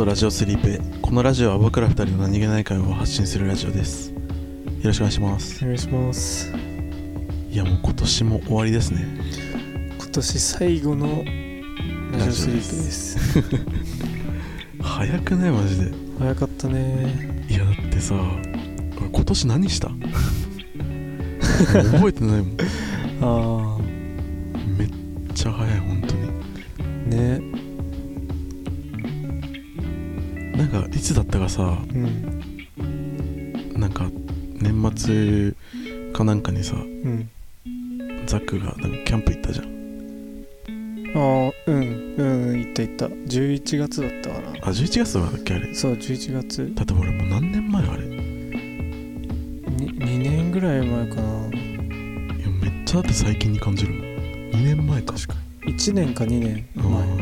トラジオスリープへ。このラジオは僕ら二人の何気ない会話を発信するラジオです。よろしくお願いします。お願いします。いやもう今年も終わりですね。今年最後のラジオスリープです。早くないマジで。早かったね。いやだってさ俺今年何した？覚えてないもん。あめっちゃ早い本当に。あねいつだったかさうん。なんか年末かなんかにさうん。ザックがなんかキャンプ行ったじゃん。ああうんうん行った行った。11月だったかな。あ11月だっけあれ？そう11月。だって俺もう何年前あれ？いやに2年ぐらい前かな。めっちゃだって最近に感じるもん。2年前か。確か1年か2年あ前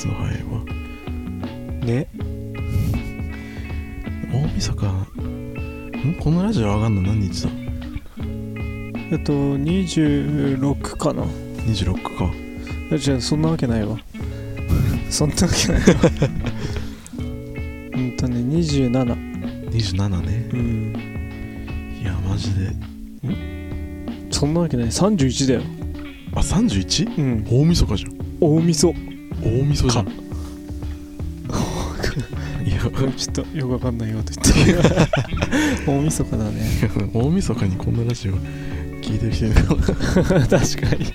で時間経つの早いわね。大晦日。ん？このラジオ上がんの何日だ？あと26かな。26か。あじゃあそんなわけないわ。そんなわけないわ。うんとね27 27ね。うん。いやマジで。そんなわけない。31だよ。あ 31? うん。大晦日じゃん。大晦大晦日。じゃんいや。ちょっとよくわかんないよと言って。大晦日だね。大晦日にこんなラジオ聞いてる人いるかな確かに。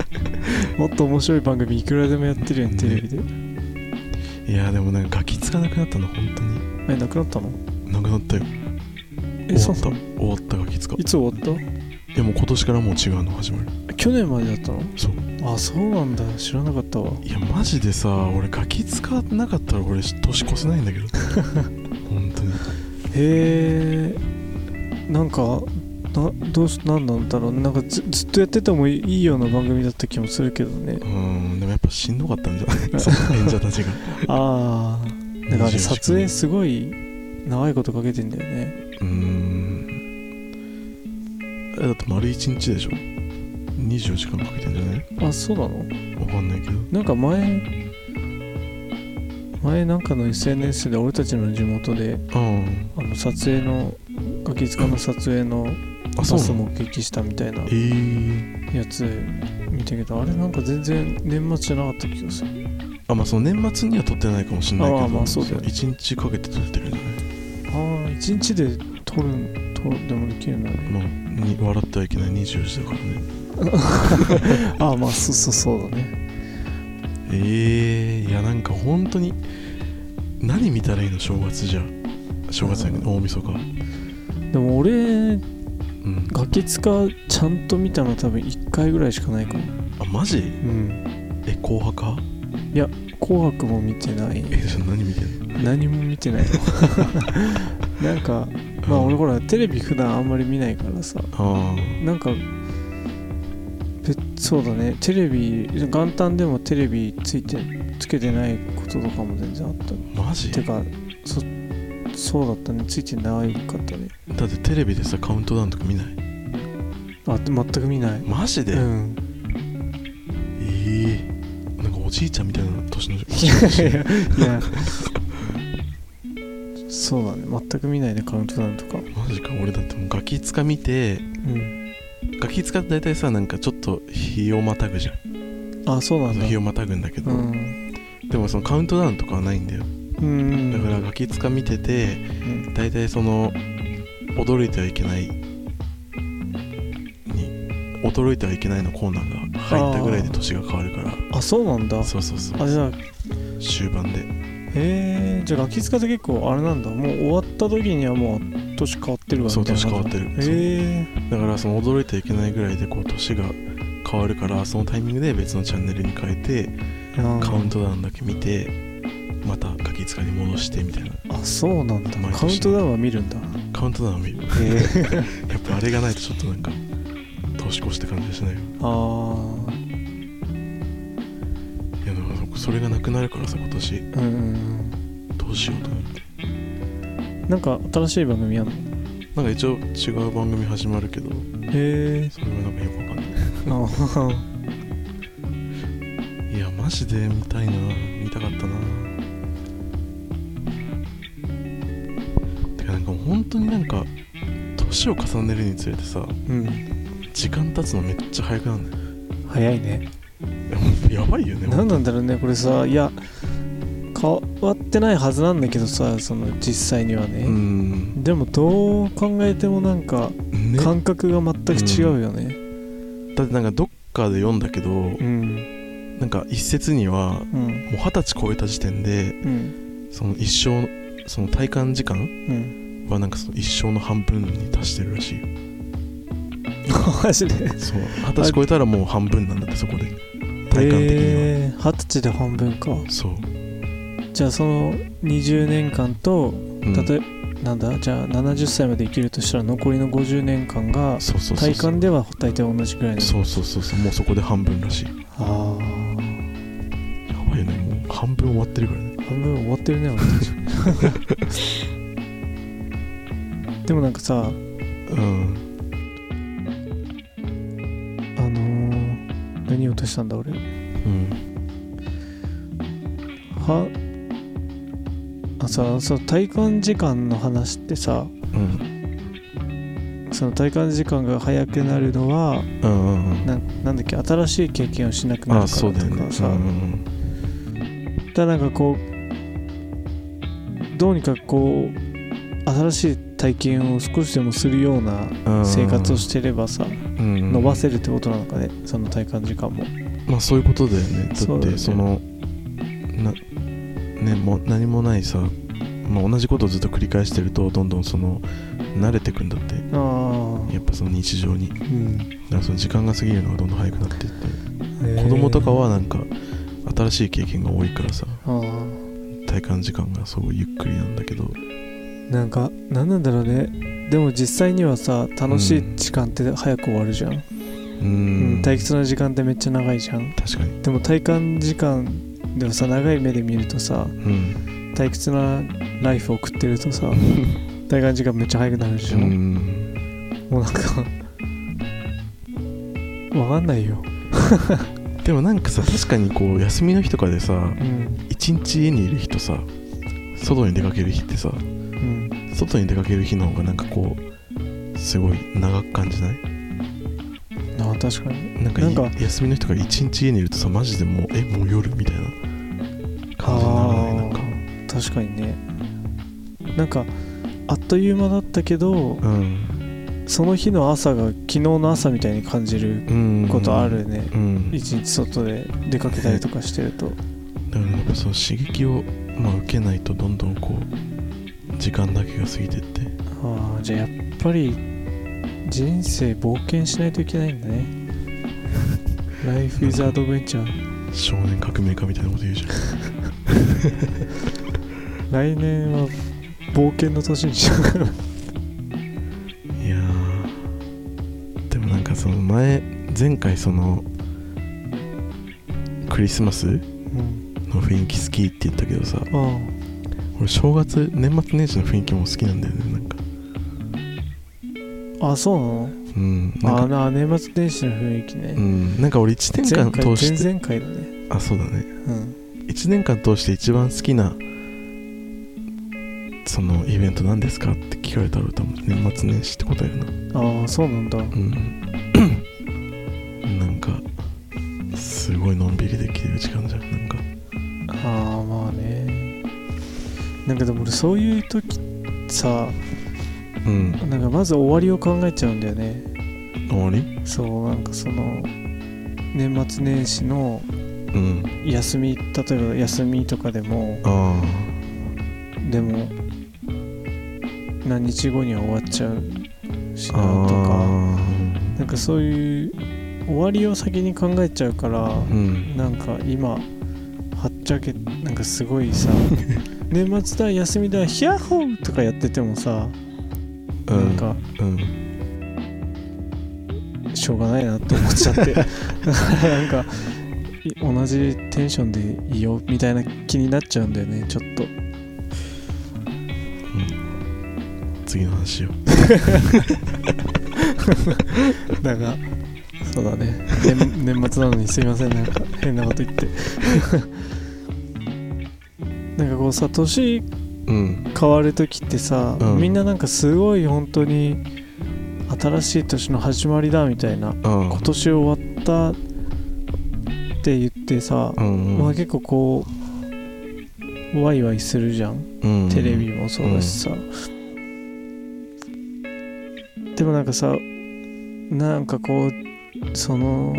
もっと面白い番組いくらでもやってるやんテレビで。いやでもなんかガキつかなくなったの本当に。えなくなったの？なくなったよ。え終わった。終わったガキつかいつ終わっいやもう今年からもう違うの始まる。た去年までだったの？そうあそうなんだ。知らなかったわ。いやマジでさ俺ガキ使なかったら俺年越せないんだけど。本当に。へえ。んかなどうしなんなんだろう。なんかずずっとやっててもいいような番組だった気もするけどね。うん。でもやっぱしんどかったんじゃない？その演者たちが。ああなんかあれ24時間撮影すごい長いことかけてんだよね。うーん。えだって丸1日でしょ？24時間かけてんじゃない？あそうなの？わかんないけど。なんか前前なんかの SNS で俺たちの地元でうん。あの撮影のガキ使の撮影のあバスそうなの？目撃したみたいなえ。ー、やつ見たけどあれなんか全然年末じゃなかった気がする。あまあその年末には撮ってないかもしれないけどあまあそうだよね。1日かけて撮ってるんじゃない？ああ一日で撮るん撮るでもできるんだね。まあに笑ってはいけない。24時だからね ああまあそうそうそうだね。ええー、いやなんか本当に何見たらいいの正月じゃ。正月やけど大晦日。でも俺うん。ガキ使ちゃんと見たの多分1回ぐらいしかないかも。あマジ？うん。え紅白派？紅白も見てない。えじゃあ何見てんの？何も見てないの。なんかまあ俺ほらテレビ普段あんまり見ないからさ。あなんかべそうだね。テレビ元旦でもテレビついてつけてないこととかも全然あった。あマジ？てかそそうだったね。ついてなかったね。だってテレビでさカウントダウンとか見ない？あ全く見ない。マジで、うん。ええなんかおじいちゃんみたいな年の いやいや。そうだね。全く見ないねカウントダウンとか。マジか。俺だってもうガキ使見てうんガキ使って大体さなんかちょっと日をまたぐじゃん。あそうなんだ。日をまたぐんだけど、うん。でもそのカウントダウンとかはないんだよ。うん。だからガキ使見ててうん。大体その驚いてはいけないに驚いてはいけないのコーナーが入ったぐらいで年が変わるから。あそうなんだ。そうそうそうあじゃあ。終盤で。へえじゃあガキ使って結構あれなんだ。もう終わった時にはもう年変わってるわそう年変わってる。へえだからその驚いてはいけないぐらいでこう年が変わるからそのタイミングで別のチャンネルに変えてカウントダウンだけ見てまたガキ使に戻してみたいな。あそうなんだ。カウントダウンは見るんだ。カウントダウンを見る。へえ やっぱあれがないとちょっとなんか年越しって感じがしないよ。あいやだからそれがなくなるからさ今年。ーうん。どうしようと思ってなんか新しい番組やんの？なんか一応違う番組始まるけどへえ。それはなんかよくわかんない。あいやマジで見たいな。たかったな。てかなんかもう本当になんか年を重ねるにつれてさうん。時間経つのめっちゃ早くなるんだよ早いね。やばいよね何なんだろうねこれさ。いや変わってないはずなんだけどさその実際にはね、うん。でもどう考えてもなんかね。感覚が全く違うよね。だってなんかどっかで読んだけどうん。なんか一説にはうん。もう二十歳超えた時点でうん。その一生その体感時間うん。はなんかその一生の半分に達してるらしい。よ マジで？そう。二十歳超えたらもう半分なんだってそこで。体感的には、えー二十歳で半分か。そう、じゃあその20年間とうん。例えなんだ？じゃあ70歳まで生きるとしたら残りの50年間が体感では大体同じぐらいの。そうそうそうそう。もうそこで半分らしい。あやばいよね。もう半分終わってるからね。あ半分終わってるね俺たち。でもなんかさうん。あのー、何言おうとしたんだ俺？うん。はあさその体感時間の話ってさうん。その体感時間が早くなるのはうんうんうん。ななんだっけ新しい経験をしなくなるあからとそうかさ、うんだなんかこうどうにかこう新しい体験を少しでもするようなうん。生活をしてればさうんうん。伸ばせるってことなのかねその体感時間も。まあそういうことだよね。だってそのなねもう何もないさ、まあ、同じことをずっと繰り返してるとどんどんその慣れてくんだって。やっぱその日常に。だかうんらその時間が過ぎるのがどんどん早くなっていって。子供とかはなんか新しい経験が多いからさ。あ体感時間がそうゆっくりなんだけど。ーなんか何なんだろうね。でも実際にはさ楽しい時間って早く終わるじゃん、うーうん。ん退屈な時間ってめっちゃ長いじゃん。確かに。でも体感時間でもさ長い目で見るとさうん。退屈なライフを送ってるとさ体感時間めっちゃ早くなるでしょ、うん。もうなんかわかんないよ。でもなんかさ確かにこう休みの日とかでさうん。一日家にいる日とさ外に出かける日ってさうん。外に出かける日の方がなんかこうすごい長く感じない？ああ確かに。なんかいなんか休みの日とか一日家にいるとさマジでもうえもう夜みたいな感じにな確かにね。なんかあっという間だったけどうんその日の朝が昨日の朝みたいに感じるうん。ことあるね。うん。一日外で出かけたりとかしてると。だからやっぱその刺激を、まあ、受けないとどんどんこう時間だけが過ぎてって。ああじゃあやっぱり人生冒険しないといけないんだね。Life is adventure 少年革命家みたいなこと言うじゃん 来年は冒険の年にしようかな。いやーでもなんかその前前回そのクリスマスうんの雰囲気好きって言ったけどさあ俺正月年末年始の雰囲気も好きなんだよねなんか。ああそうなの？うんなんか。あ年末年始の雰囲気ね、うんなんか俺1年間通して前々回だね。あそうだね。うん1年間通して一番好きなそのイベント何ですかって聞かれたら多分年末年始って答えるな。ああそうなんだ。うん。なんかすごいのんびりできてる時間じゃん。なんか。ああまあね。なんかでも俺そういう時さうん。なんかまず終わりを考えちゃうんだよね。終わり？そうなんかその年末年始のうん休み例えば休みとかでもあでも何日後には終わっちゃうしあなとかあなんかそういう終わりを先に考えちゃうからーうん。なんか今はっちゃけなんかすごいさ 年末だ休みだヒャッホーとかやっててもさうん。なんかうん。しょうがないなって思っちゃって。なんかい同じテンションでいいよみたいな気になっちゃうんだよねちょっと。次の話よだがそうだね。年年末なのにすいません。なんか変なこと言って。なんかこうさ年うん。変わる時ってさ、うん。みんななんかすごい本当に新しい年の始まりだみたいなうん。今年終わったって言ってさ、うんまあ結構こうワイワイするじゃん。うんテレビもそうだしさ、でもなんかさなんかこうその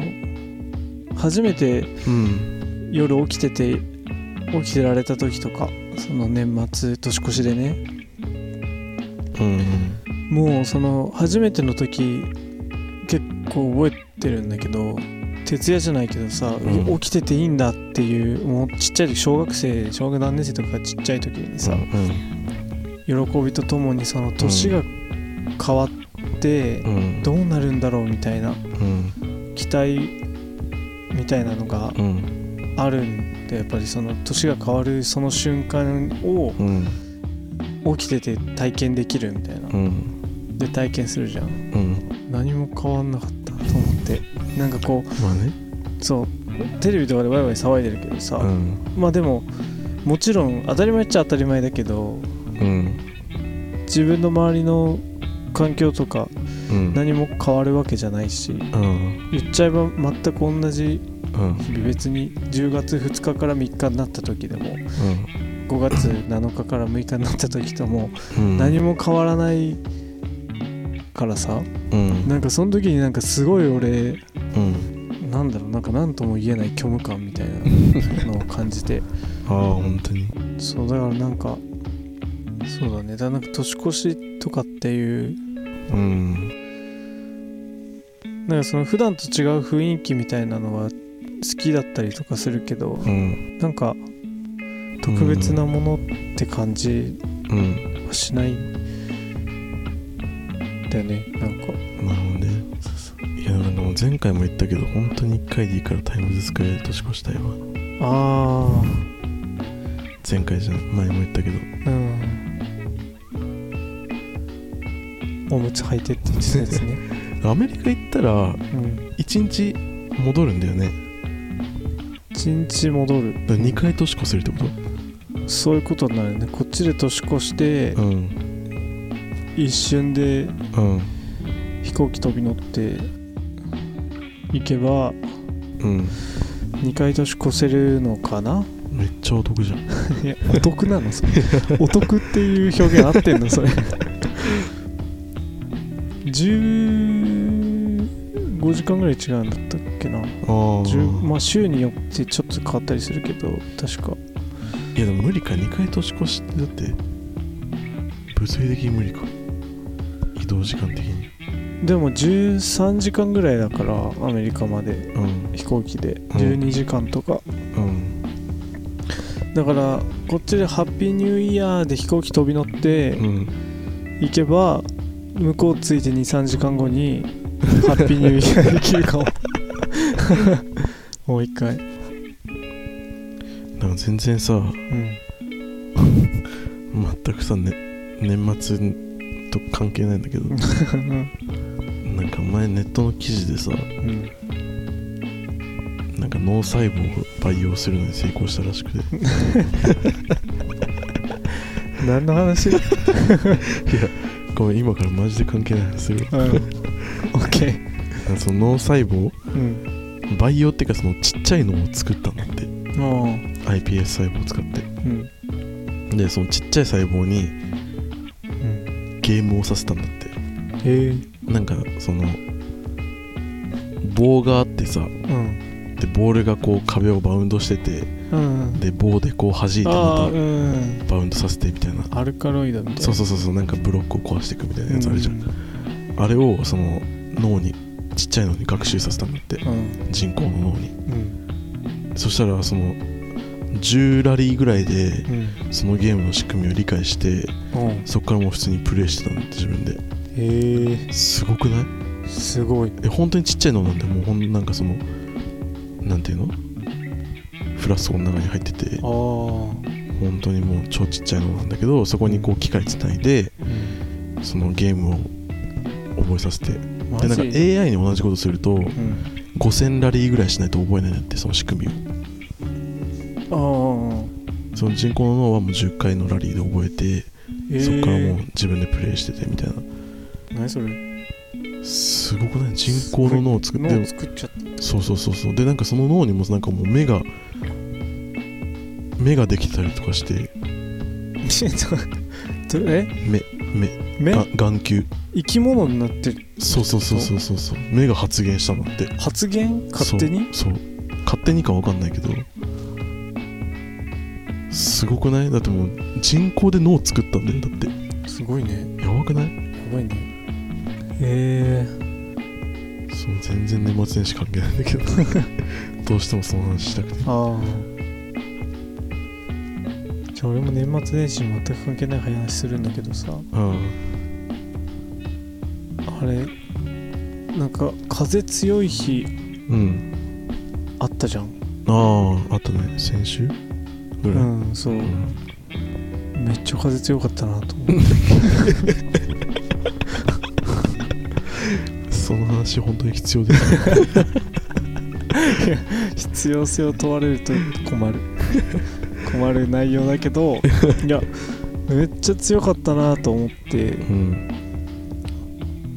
初めてうん。夜起きてて起きてられた時とかその年末年越しでね。うん。もうその初めての時結構覚えてるんだけど徹夜じゃないけどさ、ん。起きてていいんだっていうもうちっちゃい時小学生小学何年生とかちっちゃい時にさ、うん喜びとともにその年が変わってうん。どうなるんだろうみたいなうん。期待みたいなのがうん。あるんでやっぱりその年が変わるその瞬間をうん。起きてて体験できるみたいな。うん。で体験するじゃん。うん。何も変わんなかったなんかこまあね。うそうテレビとかでワイワイ騒いでるけどさ、うん。まあでももちろん当たり前っちゃ当たり前だけどうん。自分の周りの環境とかうん。何も変わるわけじゃないしうん。言っちゃえば全く同じうん。日々別に10月2日から3日になった時でもうん。5月7日から6日になった時ともうん。何も変わらないからさうん。なんかその時になんかすごい俺うん。なんだろうなんか何とも言えない虚無感みたいなのを 感じて。ああ本当に。そうだからなんかそうだね。だなんか年越しとかっていううん。なんかその普段と違う雰囲気みたいなのは好きだったりとかするけどうん。なんか特別なものって感じうんはしないんだよねなんか。なるほどねいやなんかもう前回も言ったけど本当に1回でいいからタイムズスクエアで年越したいわ。あ前回じゃん前も言ったけど。あうん。おむつ履いてって言ってたやつね。アメリカ行ったらうん。1日戻るんだよね。一日戻る。だから2回年越せるってこと？そういうことになるね。こっちで年越してうん一瞬でうん。飛行機飛び乗って行けばうん。2回年越せるのかな？めっちゃお得じゃん。いやお得なの？それ。お得っていう表現合ってんの？それ。15時間ぐらい違うんだったっけな？ああ10まあ週によってちょっと変わったりするけど確か。いやでも無理か。2回年越しってだって物理的に無理か移動時間的に。でも13時間ぐらいだからアメリカまでうん。飛行機で。うん。12時間とか、うん。だからこっちでハッピーニューイヤーで飛行機飛び乗ってうん。行けば向こう着いて23時間後に ハッピーニューイヤーできるかも。もう一回。なんか全然さうん。全くさ、ね、年末と関係ないんだけど。なんか前ネットの記事でさうんなんか脳細胞を培養するのに成功したらしくて。何の話？うんごめん今からマジで関係ない話するわ。オッケーなんかその脳細胞うん培養っていうかそのちっちゃいのを作ったんだって。あ iPS 細胞を使って。うん。でそのちっちゃい細胞にうんゲームをさせたんだって。へえ。なんかその棒があってさうん。でボールがこう壁をバウンドしててうんで棒でこう弾いてあまたバウンドさせてみたいな。アルカロイドみたいな。そうそうそうそうなんかブロックを壊していくみたいなやつあるじゃん、うんあれをその脳にちっちゃいのに学習させたんだって。うん。人工の脳に。うん。そしたらその10ラリーぐらいでうん。そのゲームの仕組みを理解してうん。そこからもう普通にプレイしてたんだって自分で。へえ。すごくない？すごい。え本当にちっちゃいのなんでもうほんなんかそのなんていうの？フラスコの中に入ってて。ああ本当にもう超ちっちゃいのなんだけどそこにこう機械つないでうんそのゲームを覚えさせて。マでなんかジ？AI に同じことするとうん。5000ラリーぐらいしないと覚えないんだってその仕組みをその人工の脳はもう10回のラリーで覚えて、えー。そっからもう自分でプレイしててみたいな。何それ？すごくない？人工の脳を作って脳作っちゃった。そうそうそうそう。でなんかその脳にもなんかもう目が目ができてたりとかして。どえ？目目目？が眼球。生き物になってるそうそうそうそうそうそう。目が発現したのって。発言勝手に？そうそう。勝手にか分かんないけどすごくない？だってもう人工で脳を作ったんだよだって。すごいね。やばくない？やばいね。へえその全然年末年始関係ないんだけど。どうしてもその話したくて。ああ。じゃあ俺も年末年始に全く関係ない話するんだけどさ。ああ。れなんか風強い日あうん。あったじゃん。あああとね。先週？ぐらい、うんそう。うん。めっちゃ風強かったなと思って。その話本当に必要です 必要性を問われると困る。困る内容だけどいやめっちゃ強かったなと思って。うん。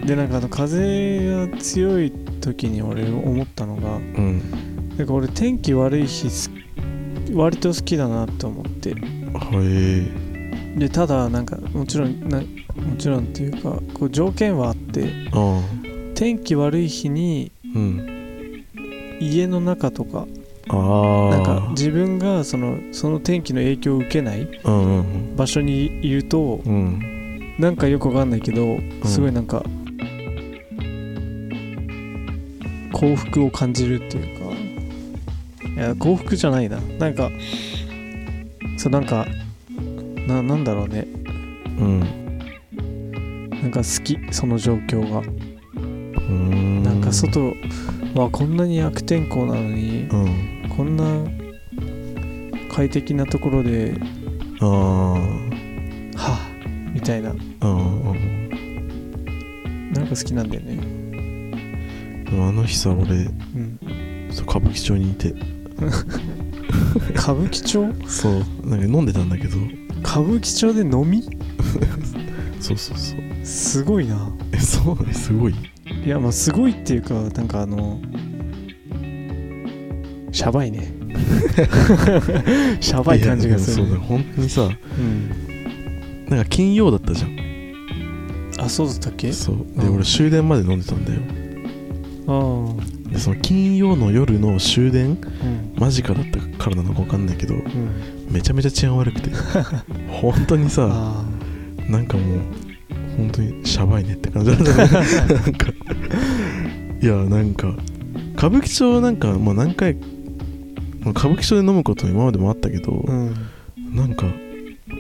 でなんかあの風が強い時に俺思ったのがうん。なんか俺天気悪い日す割と好きだなと思ってはい。でただなんかもちろんなもちろんっていうかこう条件はあって天気悪い日にうん。家の中とかなんか自分がそのその天気の影響を受けないうんうん場所にいるとうん。うんなんかよくわかんないけどすごいなんか幸福を感じるっていうか。いや幸福じゃないな。なんかそうなんかななんだろうね。うん。なんか好きその状況が。うん。なんか外はこんなに悪天候なのにうん。こんな快適なところであはあみたいな。あうん。なんか好きなんだよね。でもあの日さ俺うん。そう歌舞伎町にいて 歌舞伎町？そう。なんか飲んでたんだけど。歌舞伎町で飲み？そうそうそう。すごいな。えそう？ねすごい？いやまあすごいっていうかなんかあのシャバいね。シャバい感じがするそうだ。本当にさうん。なんか金曜だったじゃん。あそうだったっけ？そう。でうん。俺終電まで飲んでたんだよ。ああでその金曜の夜の終電うん。間近だったからなのか分かんないけどうん。めちゃめちゃ治安悪くて。本当にさあなんかもう本当にシャバいねって感じだった。ねなんかいやなんか歌舞伎町なんかもう何回まあ歌舞伎町で飲むこと今までもあったけど、あうん。なんか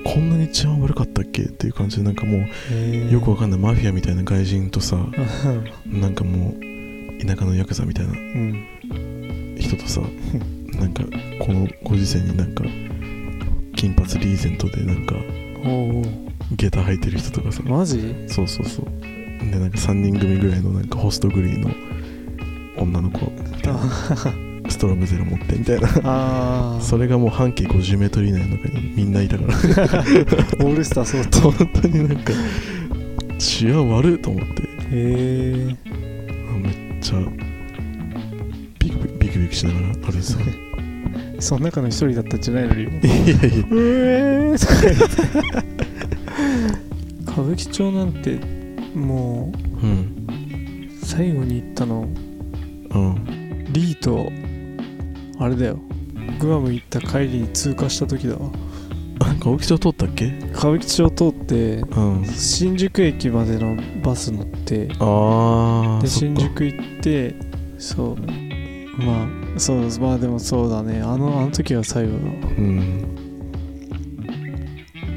こんなに治安悪かったっけっていう感じでなんかもへうよくわかんないマフィアみたいな外人とさうなんかもう田舎のヤクザみたいなん人とさなんかこのご時世になんか金髪リーゼントでなんか下駄履いてる人とかさ。マジ？そうそうそう。でなんか3人組ぐらいのなんかホストグリーの女の子みたいな。ストロングゼロ持ってみたいな。ああそれがもう半径 50m 以内の中にみんないたから。オールスターそうだった。本当になんか治安悪いと思って。へえあめっちゃビクビクビクしながら歩いてたその中の一人だったんじゃないのにいやいや。うえー。歌舞伎町なんてもうん。う最後に行ったのうん。リーとあれだよ。グアム行った帰りに通過した時だわあ歌舞伎町通ったっけ？歌舞伎町通ってうん。新宿駅までのバス乗ってでああ新宿行ってそうまあそうまあでもそうだね。あのあの時は最後だわうん。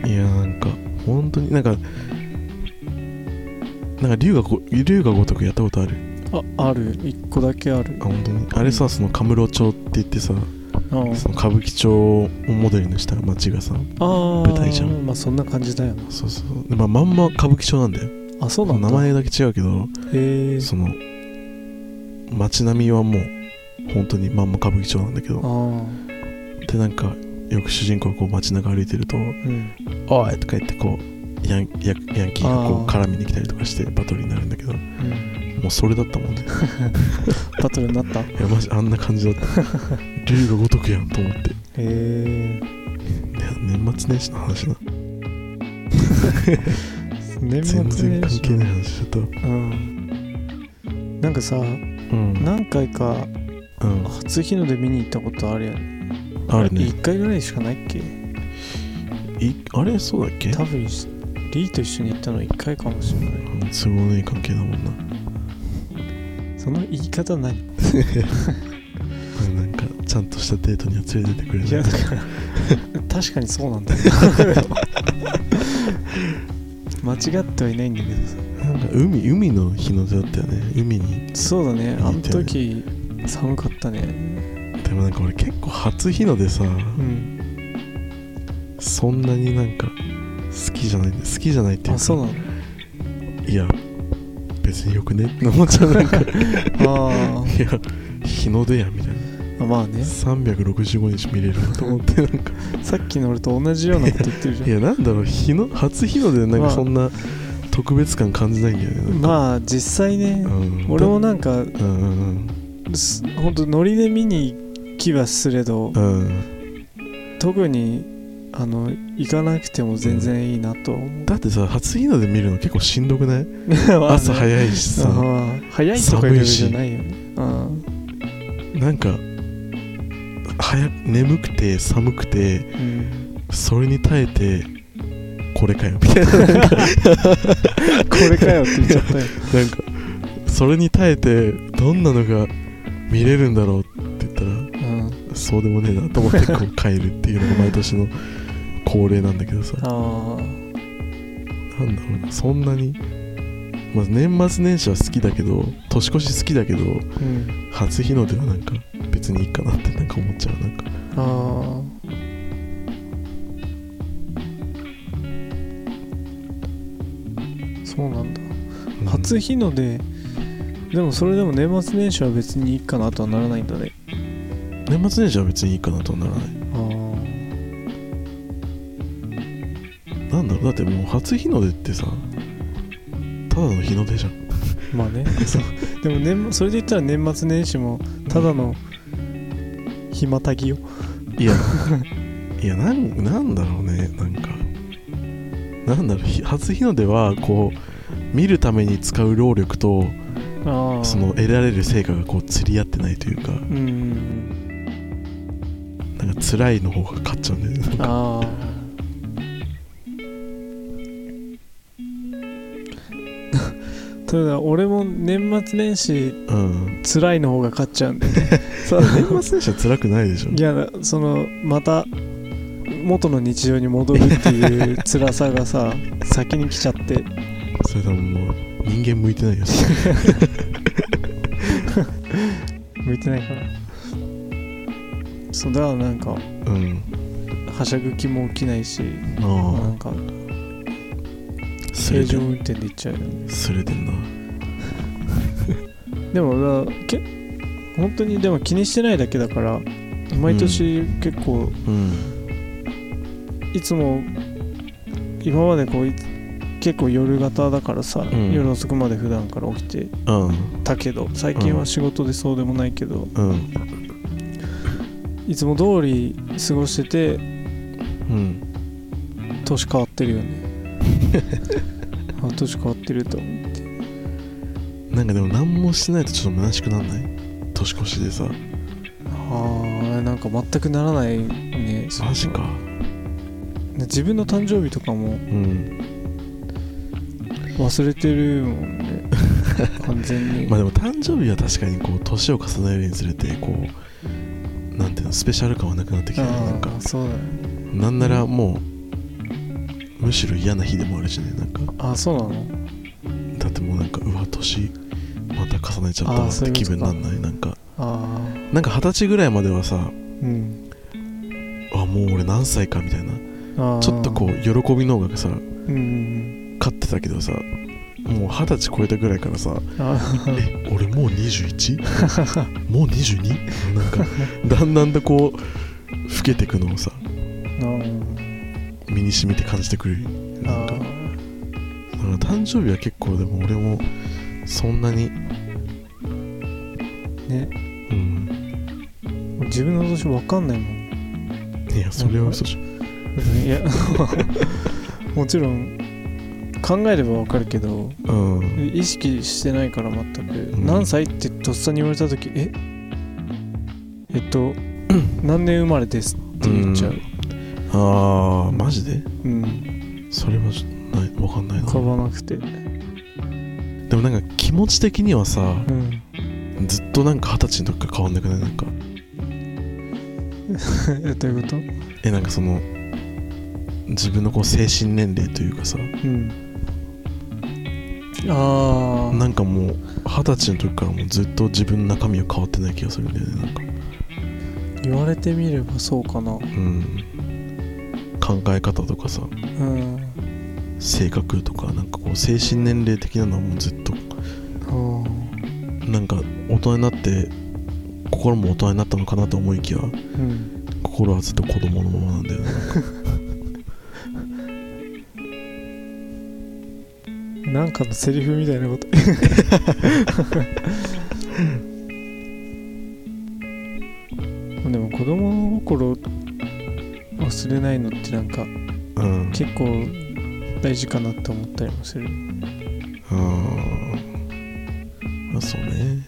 いやなんか本当になんかなんか龍がご龍が如くやったことある？あある。一個だけある。あ本当に？あれさそのカムロ町って言ってさあその歌舞伎町をモデルにした街がさ舞台じゃん。まあそんな感じだよ。なそうそう。で、まあ、まんま歌舞伎町なんだよ。あそうなんだ。名前だけ違うけどその街並みはもう本当にまんま歌舞伎町なんだけど。あでなんかよく主人公がこう街中歩いてるとうん「おい!」とか言ってこうヤンヤヤンキーがこう絡みに来たりとかしてバトルになるんだけど。もうんうそれだったもんね。バトルになった？へいやマジあんな感じだった。竜が如くやんと思って。いえや年末年始の話な年末全然年始関係ない話しちゃった。わうん。なんかさうん。何回かうん。初日の出見に行ったことあるやん。あるね。1回ぐらいしかないっけ？いあれそうだっけ？多分リーと一緒に行ったの1回かもしれない。うん都合のいい関係だもんなその言い。方何なんかちゃんとしたデートには連れてってくれない。やだから確かにそうなんだよ。間違ってはいないんだけどさ。なんか海海の日の出だったよね。海にそうだね。あの時寒かったね。でもなんか俺結構初日の出さうん。そんなになんか好きじゃない。好きじゃないっていうか。あそうなの？いや別によくね？っ て思っちゃうなんか。いあや日の出やみたいな。あまあね。365日見れるなと思ってなんか。さっきの俺と同じようなこと言ってるじゃん。いやなんだろう日の初日の出なんまあ。かそんな特別感感じないんだよね。まあ実際ね。うん。俺もなんかうんうんすほんとノリで見に行きはすれどうんうん。特にあの行かなくても全然いいなと。思う、だってさ初日の出見るの結構しんどくない？まあね。朝早いしさ。あー早いとかいうレベルじゃないよね。うん。なんか早く眠くて寒くてうんそれに耐えてこれかよみたいな。なんかこれかよって言っちゃったよ。なんかそれに耐えてどんなのが見れるんだろうって言ったらうん。そうでもねえなと思ってこう帰るっていうのが毎年の恒例なんだけどさ。なんだろうなそんなに。まあ年末年始は好きだけど年越し好きだけどうん。初日の出はなんか別にいいかなってなんか思っちゃうなんか。ああそうなんだ。うん。初日の出でもそれでも年末年始は別にいいかなとはならないんだね。年末年始は別にいいかなとはならないだってもう初日の出ってさただの日の出じゃん。あまあね。そう。でも年それで言ったら年末年始もただの暇たぎよ。いやいやなんなんだろうねなんか。なんだろうひ初日の出はこう見るために使う労力とああその得られる成果がこう釣り合ってないというか。うんなんか辛いの方が勝っちゃうんだよね。なんか。ああただ俺も年末年始うん。辛いの方が勝っちゃうんだよね。そう。年末年始は辛くないでしょ。いやそのまた元の日常に戻るっていう辛さがさ 先に来ちゃって。それ多分もう人間向いてないよ 向いてないからそうだからなんかうん。はしゃぐ気も起きないしなあ。んかあすれてん正常運転で行っちゃうよね。すれてんな。でもだけ本当にでも気にしてないだけだから毎年結構うん。いつも今までこうい結構夜型だからさ、ん。夜遅くまで普段から起きてうん。たけど最近は仕事でそうでもないけど、うん。いつも通り過ごしててうん。年変わってるよね あ年変わってると思って。なんかでも何もしてないとちょっと虚しくなんない？年越しでさ。あーなんか全くならないね。マジか。自分の誕生日とかもうん。忘れてるもんね。完全に。まあでも誕生日は確かにこう年を重ねるにつれてこうなんていうのスペシャル感はなくなってきてるなんか。ああそうだね。なんならもうむしろ嫌な日でもあるしねなんか。あそうなの？だってもうなんかうわ年また重ねちゃったあーわってそういうことか。気分なんない？なんか。あなんか二十歳ぐらいまではさあうん。あもう俺何歳かみたいな。ちょっとこう喜びの方がさうん勝ってたけどさもう二十歳超えたぐらいからさあえ俺もう 21? もう 22? なんかだんだんとこう老けてくのをさに染みて感じてくるなんかだから誕生日は結構でも俺もそんなにねうん自分の年分かんないもんいやそれは嘘じゃんいやもちろん考えればわかるけどうん意識してないから全く、うん何歳ってとっさに言われた時ええっと何年生まれですって言っちゃうああマジで？うん。それはちょっとないわかんないな。ばなくて。でもなんか気持ち的にはさうん。ずっとなんか二十歳の時から変わんなくない？なんか。えどういうこと？えなんかその自分のこう精神年齢というかさ。うん。ああなんかもう二十歳の時からもうずっと自分の中身は変わってない気がするんだよねなんか。言われてみればそうかな。うん考え方とかさうん性格とかなんかこう精神年齢的なのはもうずっとあなんか大人になって心も大人になったのかなと思いきやーうん心はずっと子供のままなんだよね。なんかのセリフみたいなこと。でも子供の頃忘れないのってなんかうん。結構大事かなって思ったりもする。ああそうね。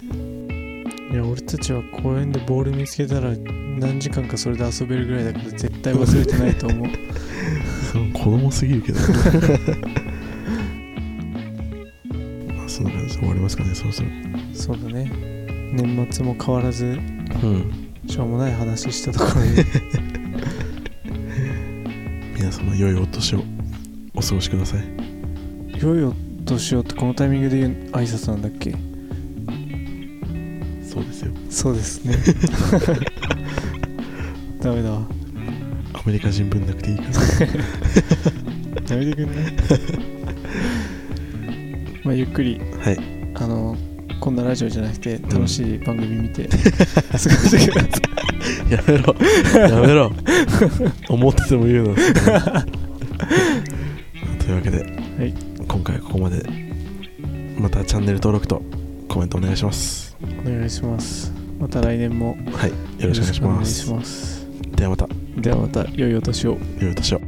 いや俺たちは公園でボール見つけたら何時間かそれで遊べるぐらいだから絶対忘れてないと思う 子供すぎるけど。まあそんな感じで終わりますかねそろそろ。そうだね。年末も変わらずうん。しょうもない話したところで 皆様良いお年をお過ごしください。良いお年をってこのタイミングで言う挨拶なんだっけ？そうですよ。そうですね。ダメだ。わアメリカ人分なくていいから。やめてくんない？まあゆっくりはい。あのこんなラジオじゃなくて楽しい番組見て過ごしてくださいやめろ。やめろ。思ってても言うな。というわけで、はい。今回はここまで。またチャンネル登録とコメントお願いします。お願いします。また来年も。はい。よろしくお願いします。ではまた。ではまた良いお年を。良いお年を